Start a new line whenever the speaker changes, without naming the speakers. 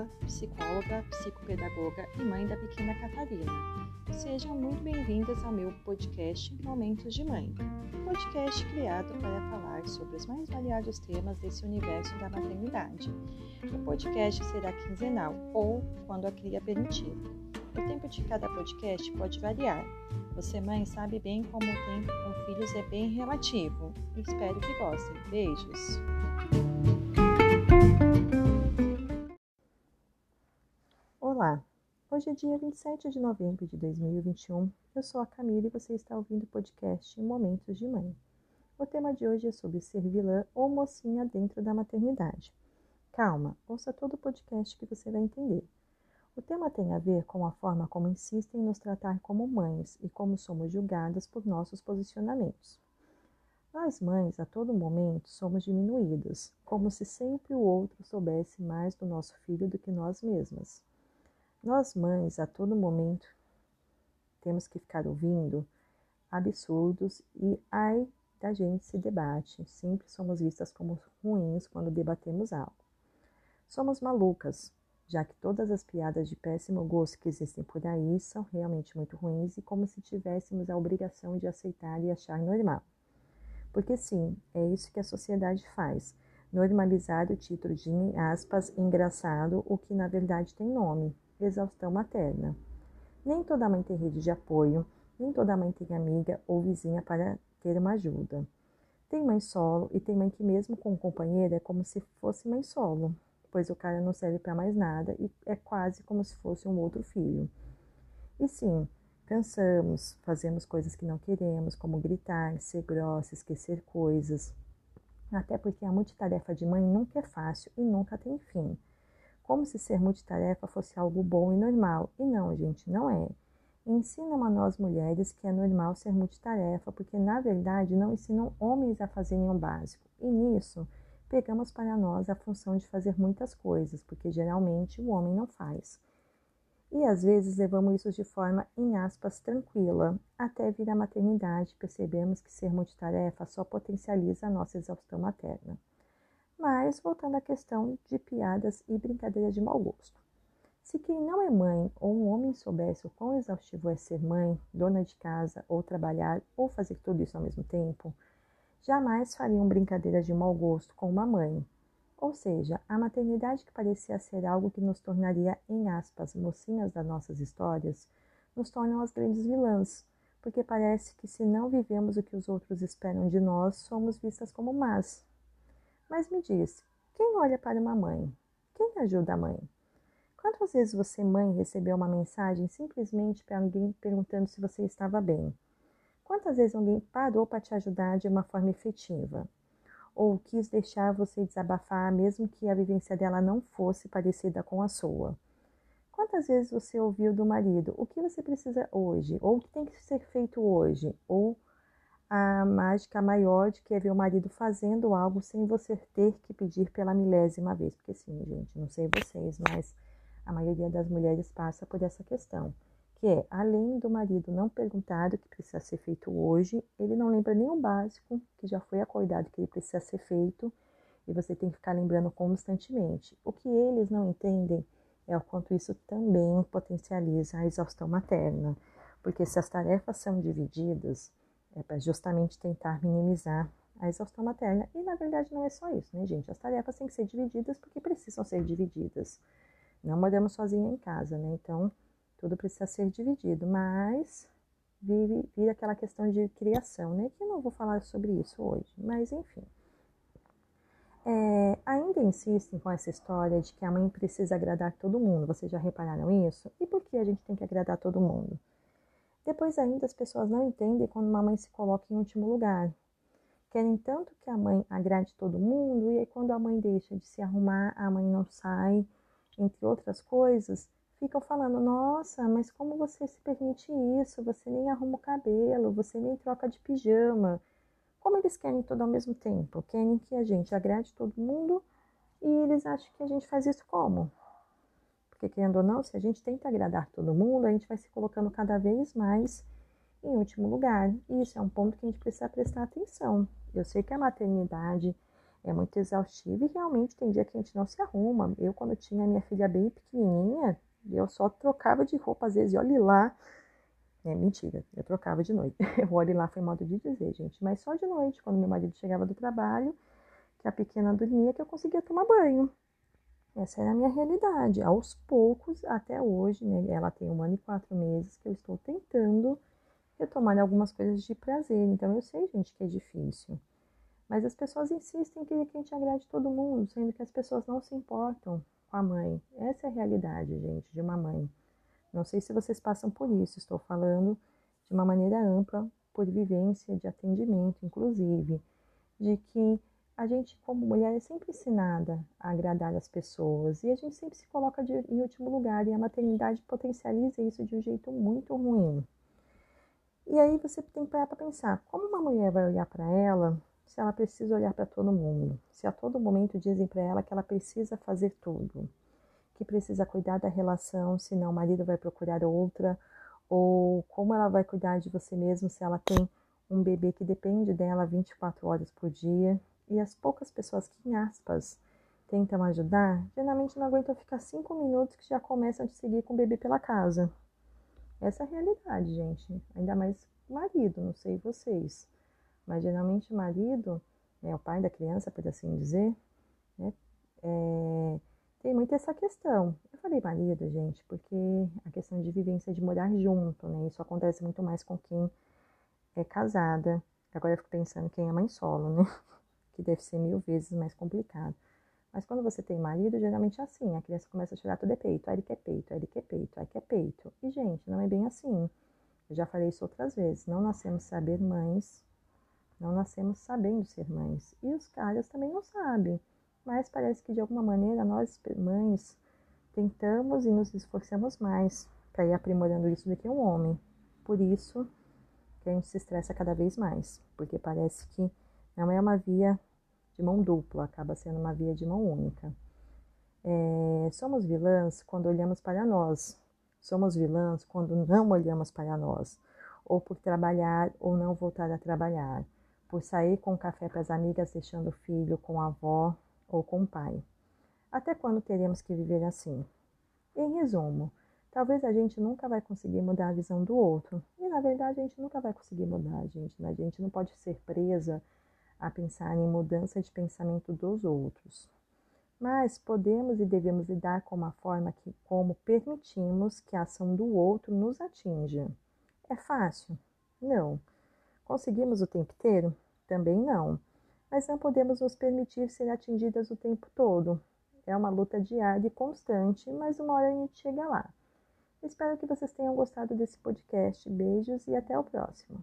Camila, psicóloga, psicopedagoga e mãe da pequena Catarina. Sejam muito bem-vindas ao meu podcast Momentos de Mãe, um podcast criado para falar sobre os mais variados temas desse universo da maternidade. O podcast será quinzenal ou quando a cria permitir. O tempo de cada podcast pode variar. Você, mãe, sabe bem como o tempo com filhos é bem relativo. Espero que gostem. Beijos! Hoje é dia 27 de novembro de 2021. Eu sou a Camila e você está ouvindo o podcast Momentos de Mãe. O tema de hoje é sobre ser vilã ou mocinha dentro da maternidade. Calma, ouça todo o podcast que você vai entender. O tema tem a ver com a forma como insistem em nos tratar como mães e como somos julgadas por nossos posicionamentos. Nós mães, a todo momento, somos diminuídas, como se sempre o outro soubesse mais do nosso filho do que nós mesmas. Nós, mães, a todo momento temos que ficar ouvindo absurdos e ai da gente se debate. Sempre somos vistas como ruins quando debatemos algo. Somos malucas, já que todas as piadas de péssimo gosto que existem por aí são realmente muito ruins e como se tivéssemos a obrigação de aceitar e achar normal. Porque sim, é isso que a sociedade faz. Normalizar o título de, aspas, engraçado, o que na verdade tem nome, exaustão materna. Nem toda mãe tem rede de apoio, nem toda mãe tem amiga ou vizinha para ter uma ajuda. Tem mãe solo e tem mãe que, mesmo com companheiro, é como se fosse mãe solo, pois o cara não serve para mais nada e é quase como se fosse um outro filho. E sim, cansamos, fazemos coisas que não queremos, como gritar, ser grossa, esquecer coisas. Até porque a multitarefa de mãe nunca é fácil e nunca tem fim como se ser multitarefa fosse algo bom e normal. E não, gente, não é. Ensinam a nós mulheres que é normal ser multitarefa, porque na verdade não ensinam homens a fazerem o básico. E nisso, pegamos para nós a função de fazer muitas coisas, porque geralmente o homem não faz. E às vezes levamos isso de forma, em aspas, tranquila, até vir a maternidade percebemos que ser multitarefa só potencializa a nossa exaustão materna. Mas, voltando à questão de piadas e brincadeiras de mau gosto. Se quem não é mãe ou um homem soubesse o quão exaustivo é ser mãe, dona de casa, ou trabalhar, ou fazer tudo isso ao mesmo tempo, jamais fariam brincadeiras de mau gosto com uma mãe. Ou seja, a maternidade que parecia ser algo que nos tornaria, em aspas, mocinhas das nossas histórias, nos tornam as grandes vilãs, porque parece que se não vivemos o que os outros esperam de nós, somos vistas como más, mas me diz, quem olha para uma mãe? Quem ajuda a mãe? Quantas vezes você, mãe, recebeu uma mensagem simplesmente para alguém perguntando se você estava bem? Quantas vezes alguém parou para te ajudar de uma forma efetiva? Ou quis deixar você desabafar, mesmo que a vivência dela não fosse parecida com a sua? Quantas vezes você ouviu do marido o que você precisa hoje? Ou o que tem que ser feito hoje? Ou a mágica maior de que é o marido fazendo algo sem você ter que pedir pela milésima vez. Porque sim, gente, não sei vocês, mas a maioria das mulheres passa por essa questão. Que é, além do marido não perguntar o que precisa ser feito hoje, ele não lembra nem o básico, que já foi acordado que ele precisa ser feito, e você tem que ficar lembrando constantemente. O que eles não entendem é o quanto isso também potencializa a exaustão materna. Porque se as tarefas são divididas, é para justamente tentar minimizar a exaustão materna. E na verdade não é só isso, né, gente? As tarefas têm que ser divididas porque precisam ser divididas. Não moramos sozinha em casa, né? Então tudo precisa ser dividido, mas vive, vira aquela questão de criação, né? Que eu não vou falar sobre isso hoje, mas enfim. É, ainda insistem com essa história de que a mãe precisa agradar todo mundo. Vocês já repararam isso? E por que a gente tem que agradar todo mundo? Depois ainda as pessoas não entendem quando uma mãe se coloca em último lugar. Querem tanto que a mãe agrade todo mundo, e aí quando a mãe deixa de se arrumar, a mãe não sai, entre outras coisas, ficam falando: nossa, mas como você se permite isso? Você nem arruma o cabelo, você nem troca de pijama. Como eles querem tudo ao mesmo tempo? Querem que a gente agrade todo mundo e eles acham que a gente faz isso como? Porque, querendo ou não, se a gente tenta agradar todo mundo, a gente vai se colocando cada vez mais em último lugar. E isso é um ponto que a gente precisa prestar atenção. Eu sei que a maternidade é muito exaustivo e realmente tem dia que a gente não se arruma. Eu, quando tinha minha filha bem pequenininha, eu só trocava de roupa, às vezes, e olhe lá. É mentira, eu trocava de noite. O olhe lá foi modo de dizer, gente. Mas só de noite, quando meu marido chegava do trabalho, que a pequena dormia, que eu conseguia tomar banho. Essa era a minha realidade. Aos poucos, até hoje, né? Ela tem um ano e quatro meses que eu estou tentando retomar algumas coisas de prazer. Então, eu sei, gente, que é difícil. Mas as pessoas insistem que a gente agrade todo mundo, sendo que as pessoas não se importam com a mãe. Essa é a realidade, gente, de uma mãe. Não sei se vocês passam por isso, estou falando de uma maneira ampla, por vivência de atendimento, inclusive, de que a gente, como mulher, é sempre ensinada a agradar as pessoas e a gente sempre se coloca de, em último lugar e a maternidade potencializa isso de um jeito muito ruim. E aí você tem que parar para pensar, como uma mulher vai olhar para ela se ela precisa olhar para todo mundo, se a todo momento dizem para ela que ela precisa fazer tudo, que precisa cuidar da relação, senão o marido vai procurar outra, ou como ela vai cuidar de você mesmo se ela tem um bebê que depende dela 24 horas por dia, e as poucas pessoas que, em aspas, tentam ajudar, geralmente não aguentam ficar cinco minutos que já começam a te seguir com o bebê pela casa. Essa é a realidade, gente. Ainda mais marido, não sei vocês. Mas geralmente o marido, né, o pai da criança, por assim dizer, né, é, tem muito essa questão. Eu falei marido, gente, porque a questão de vivência de morar junto, né? Isso acontece muito mais com quem é casada. Agora eu fico pensando quem é mãe solo, né? Que deve ser mil vezes mais complicado. Mas quando você tem marido, geralmente é assim, a criança começa a chorar tudo é peito, aí ele quer peito, aí ele quer peito, aí quer peito. E, gente, não é bem assim. Eu já falei isso outras vezes. Não nascemos saber mães não nascemos sabendo ser mães. E os caras também não sabem. Mas parece que de alguma maneira nós, mães, tentamos e nos esforçamos mais para ir aprimorando isso do que um homem. Por isso que a gente se estressa cada vez mais, porque parece que não é uma via de mão dupla, acaba sendo uma via de mão única. É, somos vilãs quando olhamos para nós, somos vilãs quando não olhamos para nós, ou por trabalhar ou não voltar a trabalhar por sair com café para as amigas deixando o filho com a avó ou com o pai. Até quando teremos que viver assim? Em resumo, talvez a gente nunca vai conseguir mudar a visão do outro. E na verdade a gente nunca vai conseguir mudar, gente. A gente não pode ser presa a pensar em mudança de pensamento dos outros. Mas podemos e devemos lidar com uma forma que, como permitimos que a ação do outro nos atinja. É fácil? Não. Conseguimos o tempo inteiro? Também não. Mas não podemos nos permitir ser atingidas o tempo todo. É uma luta diária e constante, mas uma hora a gente chega lá. Espero que vocês tenham gostado desse podcast. Beijos e até o próximo.